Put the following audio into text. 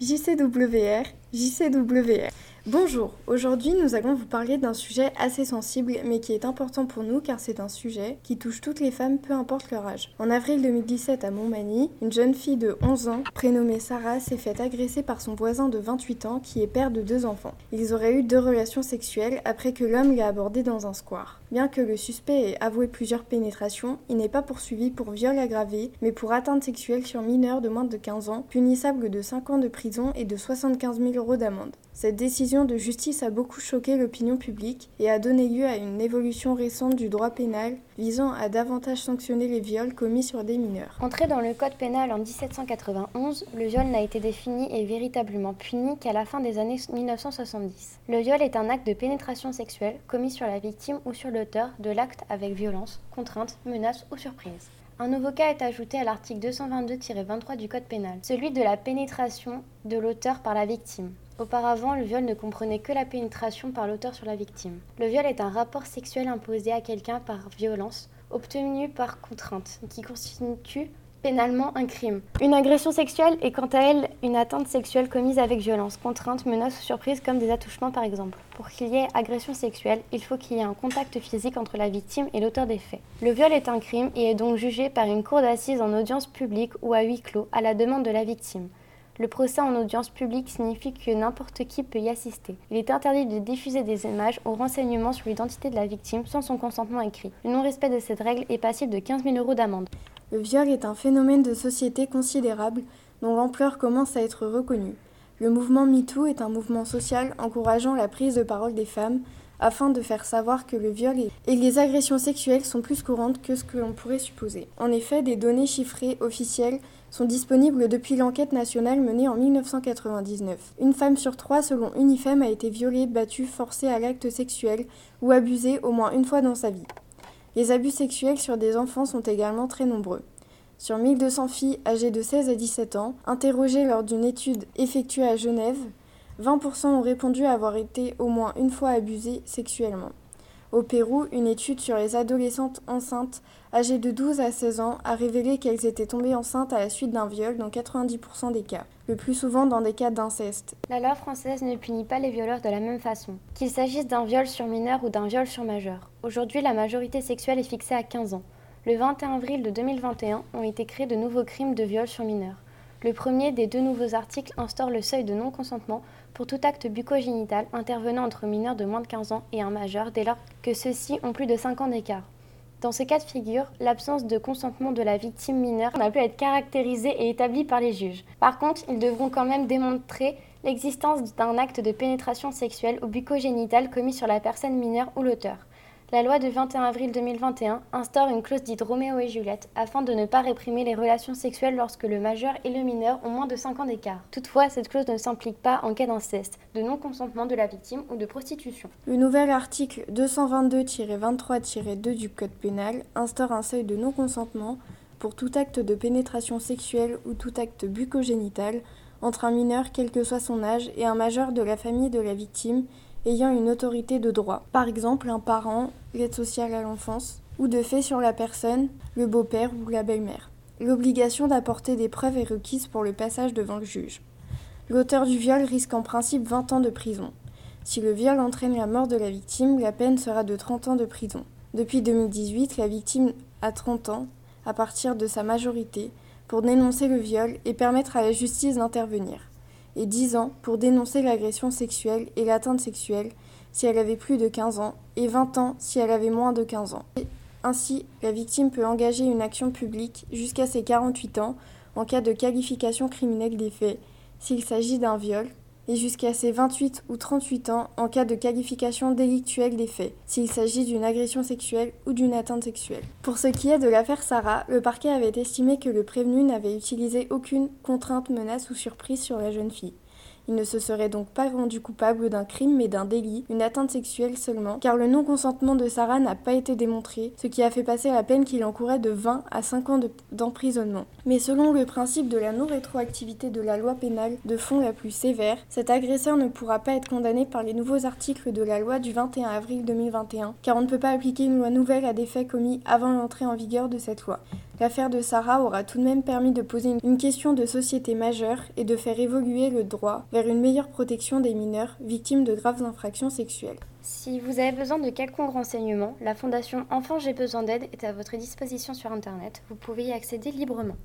JCWR, JCWR. Bonjour, aujourd'hui nous allons vous parler d'un sujet assez sensible mais qui est important pour nous car c'est un sujet qui touche toutes les femmes peu importe leur âge. En avril 2017 à Montmagny, une jeune fille de 11 ans prénommée Sarah s'est faite agresser par son voisin de 28 ans qui est père de deux enfants. Ils auraient eu deux relations sexuelles après que l'homme l'ait abordé dans un square. Bien que le suspect ait avoué plusieurs pénétrations, il n'est pas poursuivi pour viol aggravé mais pour atteinte sexuelle sur mineur de moins de 15 ans, punissable de 5 ans de prison et de 75 000 euros d'amende. Cette décision de justice a beaucoup choqué l'opinion publique et a donné lieu à une évolution récente du droit pénal visant à davantage sanctionner les viols commis sur des mineurs. Entré dans le Code pénal en 1791, le viol n'a été défini et véritablement puni qu'à la fin des années 1970. Le viol est un acte de pénétration sexuelle commis sur la victime ou sur de l'acte avec violence, contrainte, menace ou surprise. Un nouveau cas est ajouté à l'article 222-23 du Code pénal, celui de la pénétration de l'auteur par la victime. Auparavant, le viol ne comprenait que la pénétration par l'auteur sur la victime. Le viol est un rapport sexuel imposé à quelqu'un par violence, obtenu par contrainte, qui constitue pénalement un crime. Une agression sexuelle est quant à elle une atteinte sexuelle commise avec violence, contrainte, menace ou surprise comme des attouchements par exemple. Pour qu'il y ait agression sexuelle, il faut qu'il y ait un contact physique entre la victime et l'auteur des faits. Le viol est un crime et est donc jugé par une cour d'assises en audience publique ou à huis clos à la demande de la victime. Le procès en audience publique signifie que n'importe qui peut y assister. Il est interdit de diffuser des images ou renseignements sur l'identité de la victime sans son consentement écrit. Le non-respect de cette règle est passible de 15 000 euros d'amende. Le viol est un phénomène de société considérable dont l'ampleur commence à être reconnue. Le mouvement MeToo est un mouvement social encourageant la prise de parole des femmes afin de faire savoir que le viol et les agressions sexuelles sont plus courantes que ce que l'on pourrait supposer. En effet, des données chiffrées officielles sont disponibles depuis l'enquête nationale menée en 1999. Une femme sur trois, selon Unifem, a été violée, battue, forcée à l'acte sexuel ou abusée au moins une fois dans sa vie. Les abus sexuels sur des enfants sont également très nombreux. Sur 1200 filles âgées de 16 à 17 ans, interrogées lors d'une étude effectuée à Genève, 20% ont répondu avoir été au moins une fois abusées sexuellement. Au Pérou, une étude sur les adolescentes enceintes âgées de 12 à 16 ans a révélé qu'elles étaient tombées enceintes à la suite d'un viol dans 90% des cas, le plus souvent dans des cas d'inceste. La loi française ne punit pas les violeurs de la même façon, qu'il s'agisse d'un viol sur mineur ou d'un viol sur majeur. Aujourd'hui, la majorité sexuelle est fixée à 15 ans. Le 21 avril de 2021 ont été créés de nouveaux crimes de viol sur mineur. Le premier des deux nouveaux articles instaure le seuil de non-consentement pour tout acte bucogénital intervenant entre mineurs de moins de 15 ans et un majeur dès lors que ceux-ci ont plus de 5 ans d'écart. Dans ce cas de figure, l'absence de consentement de la victime mineure n'a pu être caractérisée et établie par les juges. Par contre, ils devront quand même démontrer l'existence d'un acte de pénétration sexuelle ou bucogénital commis sur la personne mineure ou l'auteur. La loi du 21 avril 2021 instaure une clause dite Roméo et Juliette afin de ne pas réprimer les relations sexuelles lorsque le majeur et le mineur ont moins de 5 ans d'écart. Toutefois, cette clause ne s'implique pas en cas d'inceste, de non-consentement de la victime ou de prostitution. Le nouvel article 222-23-2 du Code pénal instaure un seuil de non-consentement pour tout acte de pénétration sexuelle ou tout acte bucogénital entre un mineur quel que soit son âge et un majeur de la famille de la victime ayant une autorité de droit, par exemple un parent, l'aide sociale à l'enfance, ou de fait sur la personne, le beau-père ou la belle-mère. L'obligation d'apporter des preuves est requise pour le passage devant le juge. L'auteur du viol risque en principe 20 ans de prison. Si le viol entraîne la mort de la victime, la peine sera de 30 ans de prison. Depuis 2018, la victime a 30 ans, à partir de sa majorité, pour dénoncer le viol et permettre à la justice d'intervenir et 10 ans pour dénoncer l'agression sexuelle et l'atteinte sexuelle si elle avait plus de 15 ans et 20 ans si elle avait moins de 15 ans. Ainsi, la victime peut engager une action publique jusqu'à ses 48 ans en cas de qualification criminelle des faits, s'il s'agit d'un viol, et jusqu'à ses 28 ou 38 ans en cas de qualification délictuelle des faits, s'il s'agit d'une agression sexuelle ou d'une atteinte sexuelle. Pour ce qui est de l'affaire Sarah, le parquet avait estimé que le prévenu n'avait utilisé aucune contrainte, menace ou surprise sur la jeune fille. Il ne se serait donc pas rendu coupable d'un crime mais d'un délit, une atteinte sexuelle seulement, car le non-consentement de Sarah n'a pas été démontré, ce qui a fait passer la peine qu'il encourait de 20 à 5 ans d'emprisonnement. mais selon le principe de la non-rétroactivité de la loi pénale de fond la plus sévère, cet agresseur ne pourra pas être condamné par les nouveaux articles de la loi du 21 avril 2021, car on ne peut pas appliquer une loi nouvelle à des faits commis avant l'entrée en vigueur de cette loi. L'affaire de Sarah aura tout de même permis de poser une question de société majeure et de faire évoluer le droit vers une meilleure protection des mineurs victimes de graves infractions sexuelles. Si vous avez besoin de quelconque renseignement, la Fondation Enfants J'ai besoin d'aide est à votre disposition sur Internet. Vous pouvez y accéder librement.